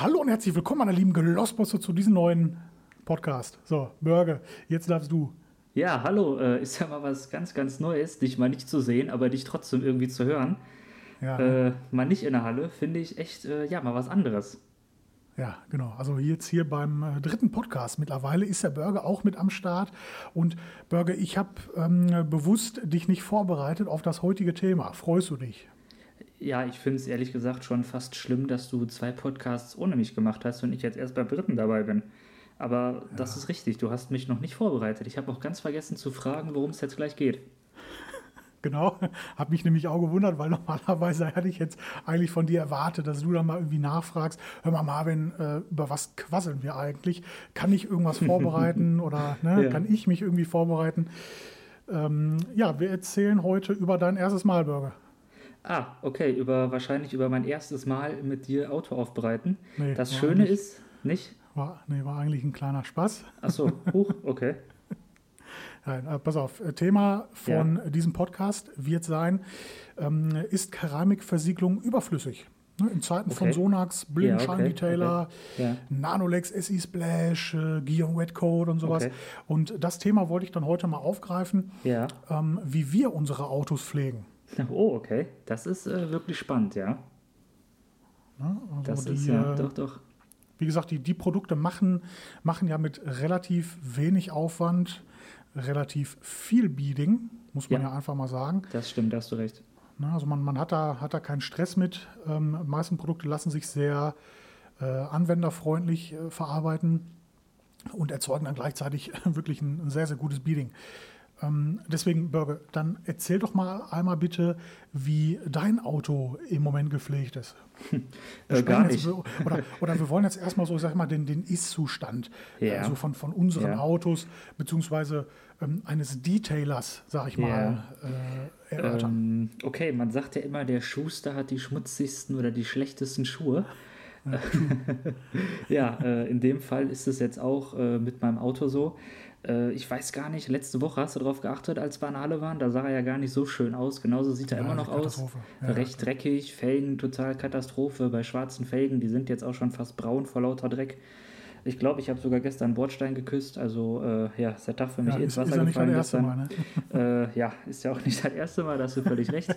Hallo und herzlich willkommen, meine lieben Gelossbosse, zu diesem neuen Podcast. So, Bürger, jetzt darfst du. Ja, hallo, äh, ist ja mal was ganz, ganz Neues, dich mal nicht zu sehen, aber dich trotzdem irgendwie zu hören. Ja, Äh, mal nicht in der Halle, finde ich echt, äh, ja, mal was anderes. ja genau. Also jetzt hier beim äh, dritten Podcast mittlerweile ist der Burger auch mit am Start. Und Burger, ich habe ähm, bewusst dich nicht vorbereitet auf das heutige Thema. Freust du dich? Ja, ich finde es ehrlich gesagt schon fast schlimm, dass du zwei Podcasts ohne mich gemacht hast und ich jetzt erst beim dritten dabei bin. Aber das ist richtig, du hast mich noch nicht vorbereitet. Ich habe auch ganz vergessen zu fragen, worum es jetzt gleich geht. Genau, habe mich nämlich auch gewundert, weil normalerweise hätte ich jetzt eigentlich von dir erwartet, dass du dann mal irgendwie nachfragst, hör mal Marvin, äh, über was quasseln wir eigentlich? Kann ich irgendwas vorbereiten oder ne, Ja. kann ich mich irgendwie vorbereiten? Ähm, ja, wir erzählen heute über dein erstes Malburger. Ah, okay, über wahrscheinlich über mein erstes Mal mit dir Auto aufbereiten. Nee, das Schöne ist, nicht? War, nee, war eigentlich ein kleiner Spaß. Achso, huch, okay. Nein, äh, pass auf, äh, Thema von diesem Podcast wird sein, ähm, ist Keramikversiegelung überflüssig? Ne, in Zeiten von Okay. Sonax, Ja, Blindenschein okay, Detailer, Ja. Nanolex SE Splash, äh, Gion Wet Code und sowas. Okay. Und das Thema wollte ich dann heute mal aufgreifen, Ja. ähm, wie wir unsere Autos pflegen. Oh, okay. Das ist äh, wirklich spannend, ja. Ne? Also Das die, ist ja, äh, doch, doch. Wie gesagt, die, die Produkte machen, machen ja mit relativ wenig Aufwand relativ viel Beading, muss man ja, Ja. einfach mal sagen. Das stimmt, da hast du recht. Ne, also man, man hat, da, hat da keinen Stress mit. Ähm, die meisten Produkte lassen sich sehr äh, anwenderfreundlich äh, verarbeiten und erzeugen dann gleichzeitig wirklich ein, ein sehr, sehr gutes Beading. Ähm, deswegen, Burger, dann erzähl doch mal einmal bitte, wie dein Auto im Moment gepflegt ist. Äh, gar jetzt nicht. über- Oder, oder wir wollen jetzt erstmal so, ich sag mal, den, den Ist-Zustand Ja. also von, von unseren Ja. Autos, beziehungsweise ähm, eines Detailers, sag ich mal, äh, erörtern. Ähm, okay, man sagt ja immer, der Schuster hat die schmutzigsten oder die schlechtesten Schuhe. ja, äh, in dem Fall ist es jetzt auch äh, mit meinem Auto so. Äh, ich weiß gar nicht, letzte Woche hast du darauf geachtet, als Halle waren, da sah er ja gar nicht so schön aus. Genauso sieht er Ja, immer noch aus. Ja, Recht dreckig, Felgen total Katastrophe. Bei schwarzen Felgen, die sind jetzt auch schon fast braun vor lauter Dreck. Ich glaube, ich habe sogar gestern Bordstein geküsst. Also, äh, ja, ist der Tag für mich Ja, ins ist, ist Wasser nicht das gefallen gestern. Mal. Ne? Äh, ja, ist ja auch nicht das erste Mal, da hast du völlig recht.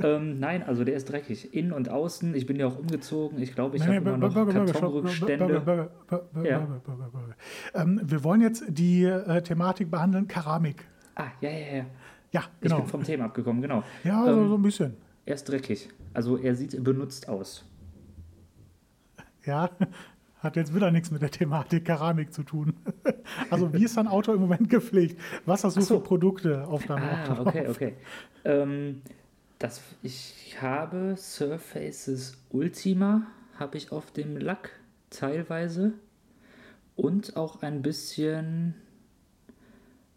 ähm, nein, also der ist dreckig. Innen und außen. Ich bin ja auch umgezogen. Ich glaube, ich habe immer noch Kartonrückstände. Ähm, wir wollen jetzt die äh, Thematik behandeln, Keramik. Ah, ja, ja, ja. Ja, Ich genau. bin vom Thema abgekommen, genau. Ja, so, Ähm, so ein bisschen. Er ist dreckig. Also er sieht benutzt aus. Ja, hat jetzt wieder nichts mit der Thematik Keramik zu tun. Also, wie ist dein Auto im Moment gepflegt? Was hast du so. für Produkte auf deinem Ah, Auto? okay, okay. Ähm, das, ich habe Surfaces Ultima, habe ich auf dem Lack teilweise. Und auch ein bisschen,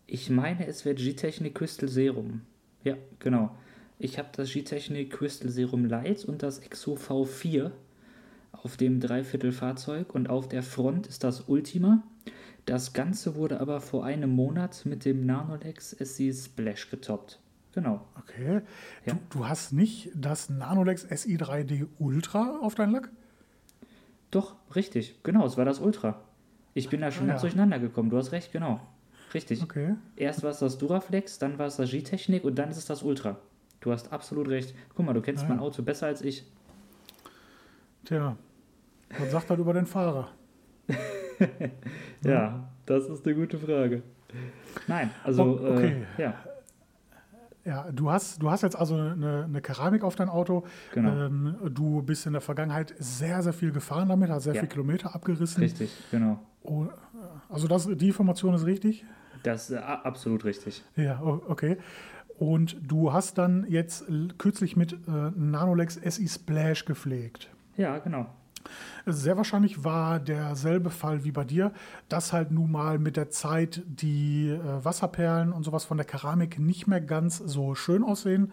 ich meine, es wäre G-Technic Crystal Serum. Ja, genau. Ich habe das G-Technic Crystal Serum Light und das Exo V4 auf dem Dreiviertelfahrzeug und auf der Front ist das Ultima. Das Ganze wurde aber vor einem Monat mit dem Nanolex SC Splash getoppt. Genau. Okay. Ja. Du, du hast nicht das Nanolex SI3D Ultra auf deinem Lack? Doch, richtig. Genau, es war das Ultra. Ich bin da schon Ah, ganz ja. durcheinander gekommen. Du hast recht, genau. Richtig. Okay. Erst war es das Duraflex, dann war es das G-Technik und dann ist es das Ultra. Du hast absolut recht. Guck mal, du kennst Ah, mein ja. Auto besser als ich. Tja, was sagt das über den Fahrer? Ja, das ist eine gute Frage. Nein, also, okay. äh, ja, Ja, du hast, du hast jetzt also eine, eine Keramik auf dein Auto. Genau. Ähm, du bist in der Vergangenheit sehr, sehr viel gefahren damit, hast sehr Ja. viel Kilometer abgerissen. richtig, genau. Oh, äh, also das, die Information ist richtig? Das ist äh, absolut richtig. Ja, okay. Und du hast dann jetzt kürzlich mit äh, Nanolex SI Splash gepflegt. Ja, genau. Sehr wahrscheinlich war derselbe Fall wie bei dir, dass halt nun mal mit der Zeit die äh, Wasserperlen und sowas von der Keramik nicht mehr ganz so schön aussehen.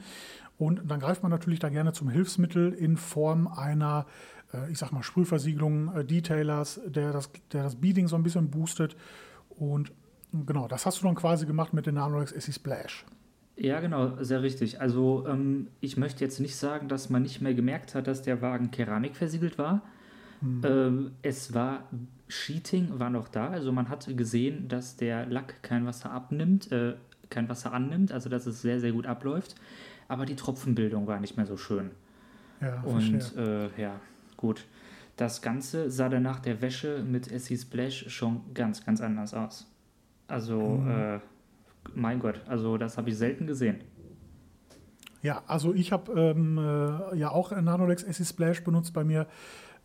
Und dann greift man natürlich da gerne zum Hilfsmittel in Form einer, äh, ich sag mal, Sprühversiegelung, äh, Detailers, der das, der das Beading so ein bisschen boostet. Und genau, das hast du dann quasi gemacht mit den Nanolex SE Splash. Ja, genau, sehr richtig. Also ähm, ich möchte jetzt nicht sagen, dass man nicht mehr gemerkt hat, dass der Wagen Keramik versiegelt war. Hm. Ähm, es war, Sheeting war noch da, also man hatte gesehen, dass der Lack kein Wasser abnimmt, äh, kein Wasser annimmt, also dass es sehr, sehr gut abläuft, aber die Tropfenbildung war nicht mehr so schön. Ja, Und äh, ja, gut. Das Ganze sah dann nach der Wäsche mit Essie Splash schon ganz, ganz anders aus. Also, mhm. äh, mein Gott, also das habe ich selten gesehen. Ja, also ich habe ähm, äh, ja auch Nanolex Essie Splash benutzt bei mir.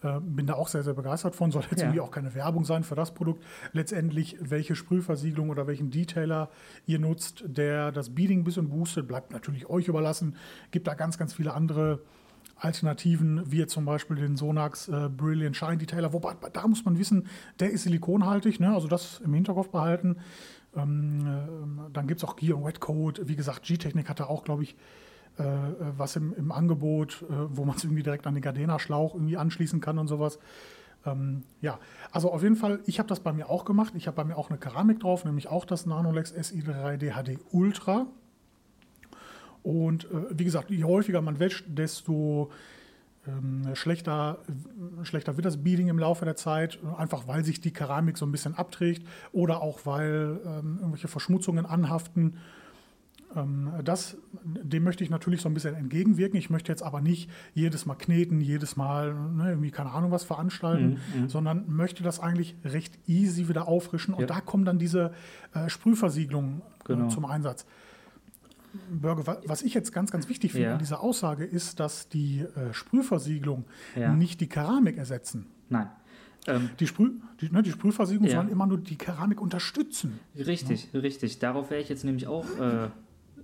Äh, bin da auch sehr, sehr begeistert von. Soll jetzt ja. irgendwie auch keine Werbung sein für das Produkt. Letztendlich, welche Sprühversiegelung oder welchen Detailer ihr nutzt, der das Beading ein bisschen boostet, bleibt natürlich euch überlassen. Gibt da ganz, ganz viele andere Alternativen, wie zum Beispiel den Sonax äh, Brilliant Shine Detailer. Wobei, da muss man wissen, der ist silikonhaltig, ne? also das im Hinterkopf behalten. Ähm, äh, dann gibt es auch Gear und Wet Code. Wie gesagt, G-Technik hatte auch, glaube ich, äh, äh, was im, im Angebot, äh, wo man es irgendwie direkt an den Gardena-Schlauch irgendwie anschließen kann und sowas. Ähm, ja, also auf jeden Fall, ich habe das bei mir auch gemacht. Ich habe bei mir auch eine Keramik drauf, nämlich auch das Nanolex SI3D HD Ultra. Und äh, wie gesagt, je häufiger man wäscht, desto ähm, schlechter, schlechter wird das Beading im Laufe der Zeit, einfach weil sich die Keramik so ein bisschen abträgt oder auch weil ähm, irgendwelche Verschmutzungen anhaften. Ähm, das, dem möchte ich natürlich so ein bisschen entgegenwirken. Ich möchte jetzt aber nicht jedes Mal kneten, jedes Mal ne, irgendwie keine Ahnung was veranstalten, mhm, mhm. sondern möchte das eigentlich recht easy wieder auffrischen. Und ja. da kommen dann diese äh, Sprühversiegelungen äh, genau. äh, zum Einsatz. Bürger, was ich jetzt ganz, ganz wichtig finde ja. an dieser Aussage ist, dass die äh, Sprühversiegelung ja. nicht die Keramik ersetzen. Nein. Ähm, die, Sprüh, die, ne, die Sprühversiegelung ja. sollen immer nur die Keramik unterstützen. Richtig, ja. richtig. Darauf wäre ich jetzt nämlich auch äh,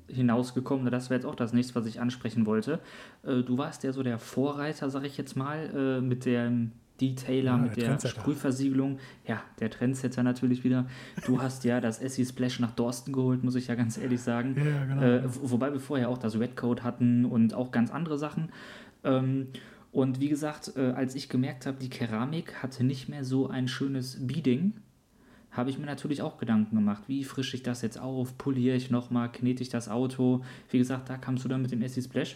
hinausgekommen. Das wäre jetzt auch das nächste, was ich ansprechen wollte. Äh, du warst ja so der Vorreiter, sag ich jetzt mal, äh, mit dem Detailer, ja, mit der, der Sprühversiegelung. Ja, der Trendsetter natürlich wieder. Du hast ja das Essie Splash nach Dorsten geholt, muss ich ja ganz ehrlich sagen. Ja, genau. Äh, wobei wir vorher auch das Red Coat hatten und auch ganz andere Sachen. Ähm, und wie gesagt, äh, als ich gemerkt habe, die Keramik hatte nicht mehr so ein schönes Beading, habe ich mir natürlich auch Gedanken gemacht, wie frische ich das jetzt auf, poliere ich nochmal, knete ich das Auto. Wie gesagt, da kamst du dann mit dem Essie Splash.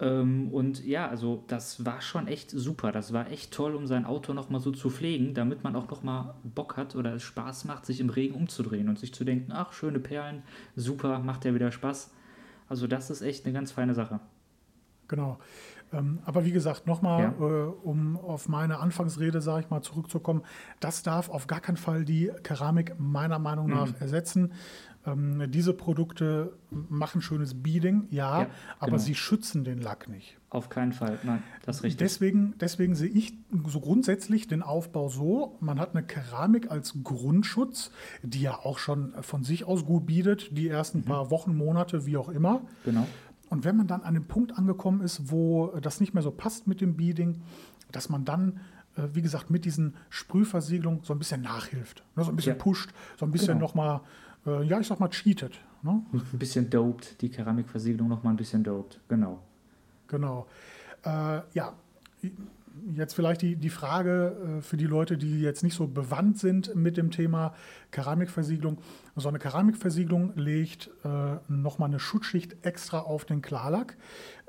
Ähm, und ja, also das war schon echt super. Das war echt toll, um sein Auto nochmal so zu pflegen, damit man auch nochmal Bock hat oder es Spaß macht, sich im Regen umzudrehen und sich zu denken, ach, schöne Perlen, super, macht ja wieder Spaß. Also das ist echt eine ganz feine Sache. Genau. Ähm, aber wie gesagt, nochmal, ja. äh, um auf meine Anfangsrede, sage ich mal, zurückzukommen, das darf auf gar keinen Fall die Keramik meiner Meinung nach mhm. ersetzen. Ähm, diese Produkte machen schönes Beading, ja, ja aber genau. sie schützen den Lack nicht. Auf keinen Fall, nein, das ist richtig. Deswegen, deswegen sehe ich so grundsätzlich den Aufbau so, man hat eine Keramik als Grundschutz, die ja auch schon von sich aus gut bietet, die ersten mhm. paar Wochen, Monate, wie auch immer. Genau. Und wenn man dann an dem Punkt angekommen ist, wo das nicht mehr so passt mit dem Beading, dass man dann äh, wie gesagt, mit diesen Sprühversiegelungen so ein bisschen nachhilft. Ne, so ein bisschen ja. pusht, so ein bisschen genau. nochmal äh, ja, ich sag mal, cheatet. Ne? Ein bisschen doped, die Keramikversiegelung noch mal ein bisschen doped, genau. Genau. Äh, ja, jetzt vielleicht die, die Frage äh, für die Leute, die jetzt nicht so bewandt sind mit dem Thema Keramikversiegelung. So eine Keramikversiegelung legt äh, nochmal eine Schutzschicht extra auf den Klarlack,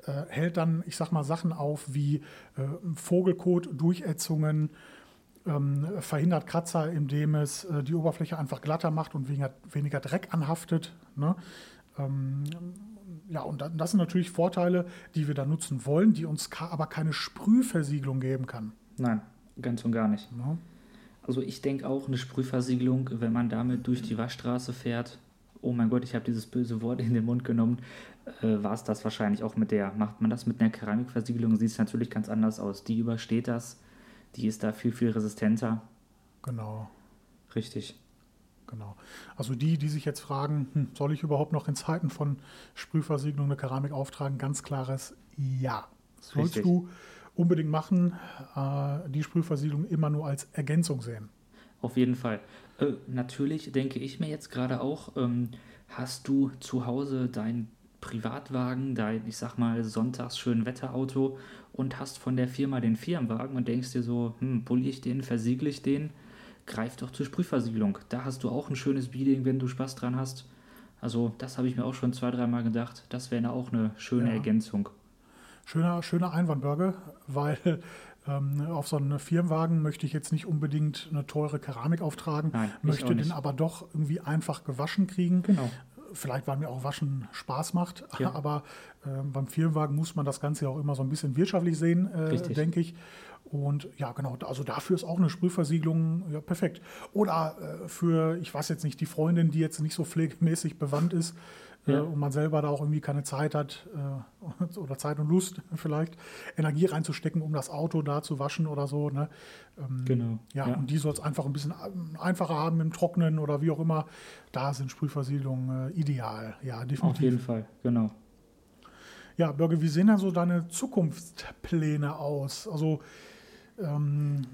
äh, hält dann, ich sag mal, Sachen auf wie äh, Vogelkot, Durchätzungen, ähm, verhindert Kratzer, indem es äh, die Oberfläche einfach glatter macht und weniger, weniger Dreck anhaftet. Ne? Ähm, ja, und das sind natürlich Vorteile, die wir da nutzen wollen, die uns aber keine Sprühversiegelung geben kann. Nein, ganz und gar nicht. Ne? Also ich denke auch eine Sprühversiegelung, wenn man damit durch die Waschstraße fährt, oh mein Gott, ich habe dieses böse Wort in den Mund genommen, äh, war es das wahrscheinlich auch mit der. Macht man das mit einer Keramikversiegelung, sieht es natürlich ganz anders aus. Die übersteht das die ist da viel, viel resistenter. Genau. Richtig. Genau. Also die, die sich jetzt fragen, hm, soll ich überhaupt noch in Zeiten von Sprühversiegelung eine Keramik auftragen? Ganz klares Ja. Sollst Richtig. du unbedingt machen, äh, die Sprühversiegelung immer nur als Ergänzung sehen. Auf jeden Fall. Äh, natürlich denke ich mir jetzt gerade auch, ähm, hast du zu Hause dein Privatwagen, dein, ich sag mal, sonntags schön Wetterauto und hast von der Firma den Firmenwagen und denkst dir so, hm, poliere ich den, versiegle ich den, greif doch zur Sprühversiegelung. Da hast du auch ein schönes Beading, wenn du Spaß dran hast. Also das habe ich mir auch schon zwei, dreimal gedacht. Das wäre auch eine schöne ja. Ergänzung. Schöner, schöner Einwand, Burger, weil Ähm, auf so einen Firmenwagen möchte ich jetzt nicht unbedingt eine teure Keramik auftragen, Nein, möchte den aber doch irgendwie einfach gewaschen kriegen. Genau. Vielleicht, weil mir auch Waschen Spaß macht, Ja. aber ähm, beim Firmenwagen muss man das Ganze ja auch immer so ein bisschen wirtschaftlich sehen, äh, denke ich. Und ja, genau, also dafür ist auch eine Sprühversiegelung ja, perfekt. Oder äh, für, ich weiß jetzt nicht, die Freundin, die jetzt nicht so pflegemäßig bewandt ist äh, Ja. und man selber da auch irgendwie keine Zeit hat äh, oder Zeit und Lust vielleicht, Energie reinzustecken, um das Auto da zu waschen oder so. Ne? Ähm, Genau. ja, Ja. und die soll es einfach ein bisschen ähm, einfacher haben im Trocknen oder wie auch immer. Da sind Sprühversiegelungen äh, ideal. Ja, Auf definitiv. jeden Fall, genau. Ja, Birge, wie sehen denn so deine Zukunftspläne aus? Also, ähm,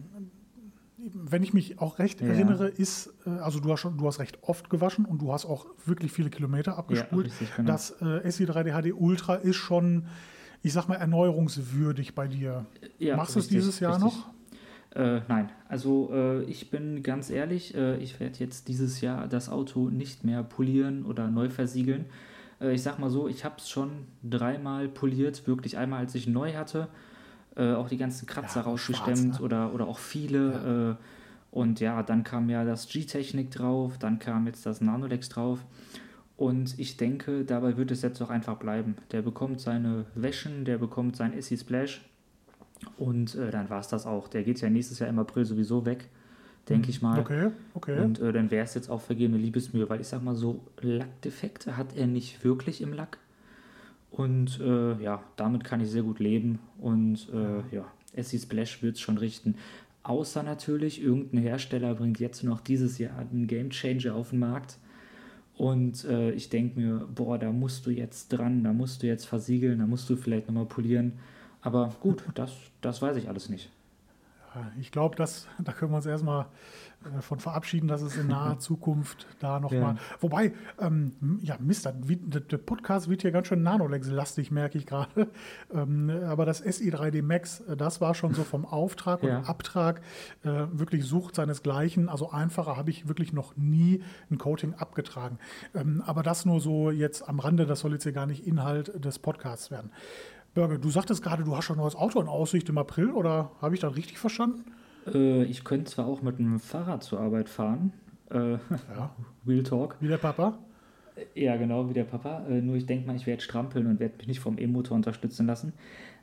wenn ich mich auch recht Ja. erinnere, ist, äh, also du hast schon, du hast recht oft gewaschen und du hast auch wirklich viele Kilometer abgespult. richtig, genau. Das äh, SI3D HD Ultra ist schon, ich sag mal, erneuerungswürdig bei dir. Ja, Machst du es dieses Jahr richtig. noch? Äh, nein, also äh, ich bin ganz ehrlich, äh, ich werde jetzt dieses Jahr das Auto nicht mehr polieren oder neu versiegeln. Äh, ich sag mal so, ich habe es schon dreimal poliert, wirklich einmal, als ich neu hatte, äh, auch die ganzen Kratzer Ja, rausgestemmt schwarz, ne? oder, oder auch viele. Äh, und ja, dann kam ja das G-Technik drauf, dann kam jetzt das Nanolex drauf. Und ich denke, dabei wird es jetzt auch einfach bleiben. Der bekommt seine Wäschen, der bekommt sein SE Splash. Und äh, dann war es das auch. Der geht ja nächstes Jahr im April sowieso weg, denke ich mal. Okay, okay. Und äh, dann wäre es jetzt auch vergebene Liebesmühe, weil ich sag mal so, Lackdefekte hat er nicht wirklich im Lack. Und äh, ja, damit kann ich sehr gut leben. Und äh, ja, SC Splash wird es schon richten. Außer natürlich, irgendein Hersteller bringt jetzt noch dieses Jahr einen Game Changer auf den Markt. Und äh, ich denke mir, boah, da musst du jetzt dran, da musst du jetzt versiegeln, da musst du vielleicht nochmal polieren. Aber gut, das, das weiß ich alles nicht. Ich glaube, da können wir uns erstmal äh, von verabschieden, dass es in naher Zukunft da nochmal. Ja. Mal. Wobei, ähm, ja, Mist, der Podcast wird hier ganz schön Nanolex-lastig, merke ich gerade. Ähm, aber das SI3D Max, äh, das war schon so vom Auftrag Ja. und Abtrag äh, wirklich sucht seinesgleichen. Also einfacher habe ich wirklich noch nie ein Coating abgetragen. Ähm, aber das nur so jetzt am Rande, das soll jetzt hier gar nicht Inhalt des Podcasts werden. Bürger, du sagtest gerade, du hast schon ein neues Auto in Aussicht im April, oder habe ich das richtig verstanden? Äh, ich könnte zwar auch mit einem Fahrrad zur Arbeit fahren. Äh, Ja. Real Talk. Wie der Papa? Ja, genau, wie der Papa. Äh, nur ich denke mal, ich werde strampeln und werde mich nicht vom E-Motor unterstützen lassen.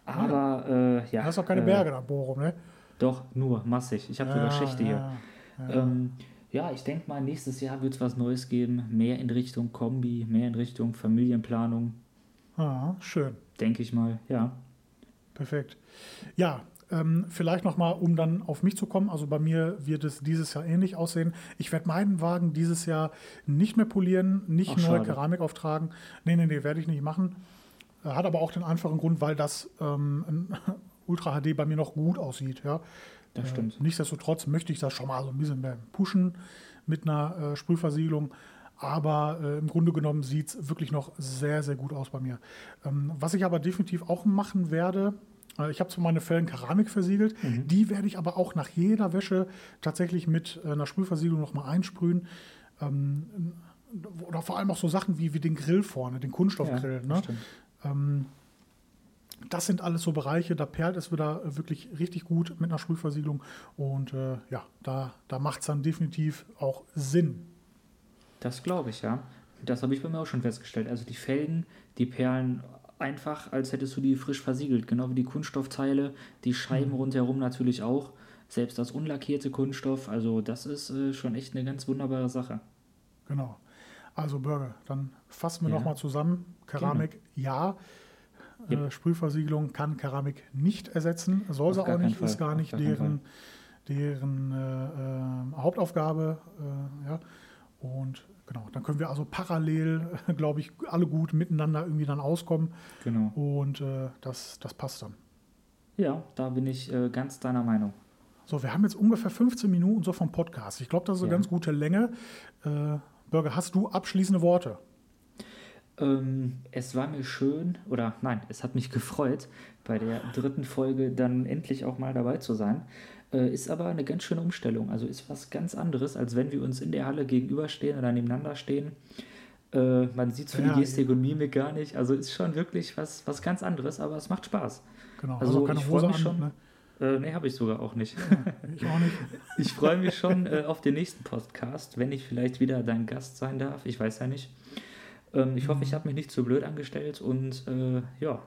Aber äh, ja. Du hast auch keine äh, Berge da, Bochum, ne? Doch, nur, massig. Ich habe sogar Schächte hier. Ja, ja. Ähm, ja, ich denke mal, nächstes Jahr wird es was Neues geben. Mehr in Richtung Kombi, mehr in Richtung Familienplanung. Ah, schön, Denke ich mal, ja. perfekt. Ja, ähm, vielleicht nochmal, um dann auf mich zu kommen. Also bei mir wird es dieses Jahr ähnlich aussehen. Ich werde meinen Wagen dieses Jahr nicht mehr polieren, nicht Ach, neue schade. Keramik auftragen. Nee, nee, nee, werde ich nicht machen. Äh, Hat aber auch den einfachen Grund, weil das ähm, Ultra HD bei mir noch gut aussieht. Ja. Das Äh, stimmt. Nichtsdestotrotz möchte ich das schon mal so ein bisschen mehr pushen mit einer äh, Sprühversiegelung. Aber äh, im Grunde genommen sieht es wirklich noch sehr, sehr gut aus bei mir. Ähm, was ich aber definitiv auch machen werde, äh, ich habe zwar meine Fällen Keramik versiegelt, Mhm. die werde ich aber auch nach jeder Wäsche tatsächlich mit äh, einer Sprühversiegelung nochmal einsprühen. Ähm, oder vor allem auch so Sachen wie, wie den Grill vorne, den Kunststoffgrill. das ne? Ähm, das sind alles so Bereiche, da perlt es wieder wirklich richtig gut mit einer Sprühversiegelung. Und äh, ja, da, da macht es dann definitiv auch Sinn. Das glaube ich, ja. Das habe ich bei mir auch schon festgestellt. Also die Felgen, die perlen einfach, als hättest du die frisch versiegelt. Genau wie die Kunststoffteile, die Scheiben Mhm. rundherum natürlich auch. Selbst das unlackierte Kunststoff. Also das ist äh, schon echt eine ganz wunderbare Sache. Genau. Also Bürger, dann fassen wir Ja. nochmal zusammen. Keramik, ja. Äh, Yep. Sprühversiegelung kann Keramik nicht ersetzen. Soll sie auch nicht, ist gar nicht gar deren, deren äh, äh, Hauptaufgabe. Äh, ja. Und genau, dann können wir also parallel, glaube ich, alle gut miteinander irgendwie dann auskommen. Genau. Und äh, das, das passt dann. Ja, da bin ich äh, ganz deiner Meinung. So, wir haben jetzt ungefähr 15 Minuten so vom Podcast. Ich glaube, das ist eine Ja. ganz gute Länge. Äh, Bürger, hast du abschließende Worte? Ähm, es war mir schön, oder nein, es hat mich gefreut, bei der dritten Folge dann endlich auch mal dabei zu sein. Äh, ist aber eine ganz schöne Umstellung. Also ist was ganz anderes, als wenn wir uns in der Halle gegenüberstehen oder nebeneinander stehen. Äh, man sieht so Ja, die Gestik und Mimik gar nicht. Also ist schon wirklich was, was ganz anderes, aber es macht Spaß. Genau, Also also keine ich Hose mich an. schon. Ne? Äh, nee, habe ich sogar auch nicht. Ich auch nicht. Ich freue mich schon äh, auf den nächsten Podcast, wenn ich vielleicht wieder dein Gast sein darf. Ich weiß ja nicht. Ähm, ich hoffe, ich habe mich nicht zu blöd angestellt und äh, ja,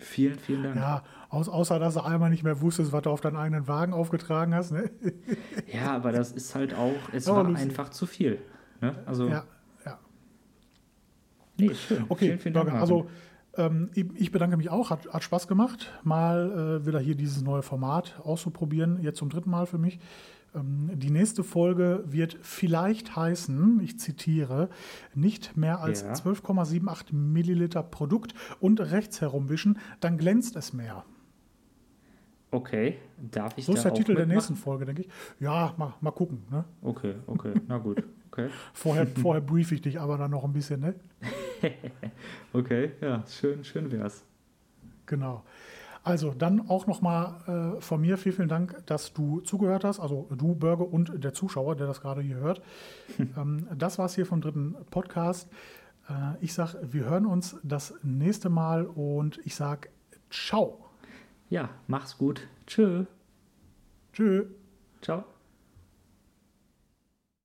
vielen, vielen Dank. Ja, außer dass du einmal nicht mehr wusstest, was du auf deinen eigenen Wagen aufgetragen hast. Ne? Ja, aber das ist halt auch, es Aber war lustig. einfach zu viel. Ne? Also, Ja, ja. nee, schön. Okay, vielen, vielen Dank. Also ähm, ich ich bedanke mich auch, hat, hat Spaß gemacht, mal äh, wieder hier dieses neue Format auszuprobieren, jetzt zum dritten Mal für mich. Ähm, die nächste Folge wird vielleicht heißen, ich zitiere, nicht mehr als Ja. 12,78 Milliliter Produkt und rechts herumwischen, dann glänzt es mehr. okay, darf ich So da ist der Titel der mitmachen? nächsten Folge, denke ich. Ja, mal, mal gucken. Ne? Okay, okay, na gut. Okay, Vorher, vorher brief ich dich aber dann noch ein bisschen. Ne? okay, ja, schön, schön wär's. Genau. Also dann auch nochmal äh, von mir vielen, vielen Dank, dass du zugehört hast. Also du, Bürger und der Zuschauer, der das gerade hier hört. ähm, das war's hier vom dritten Podcast. Äh, ich sage, wir hören uns das nächste Mal und ich sage ciao. Ja, mach's gut. Tschö. Tschö. Ciao.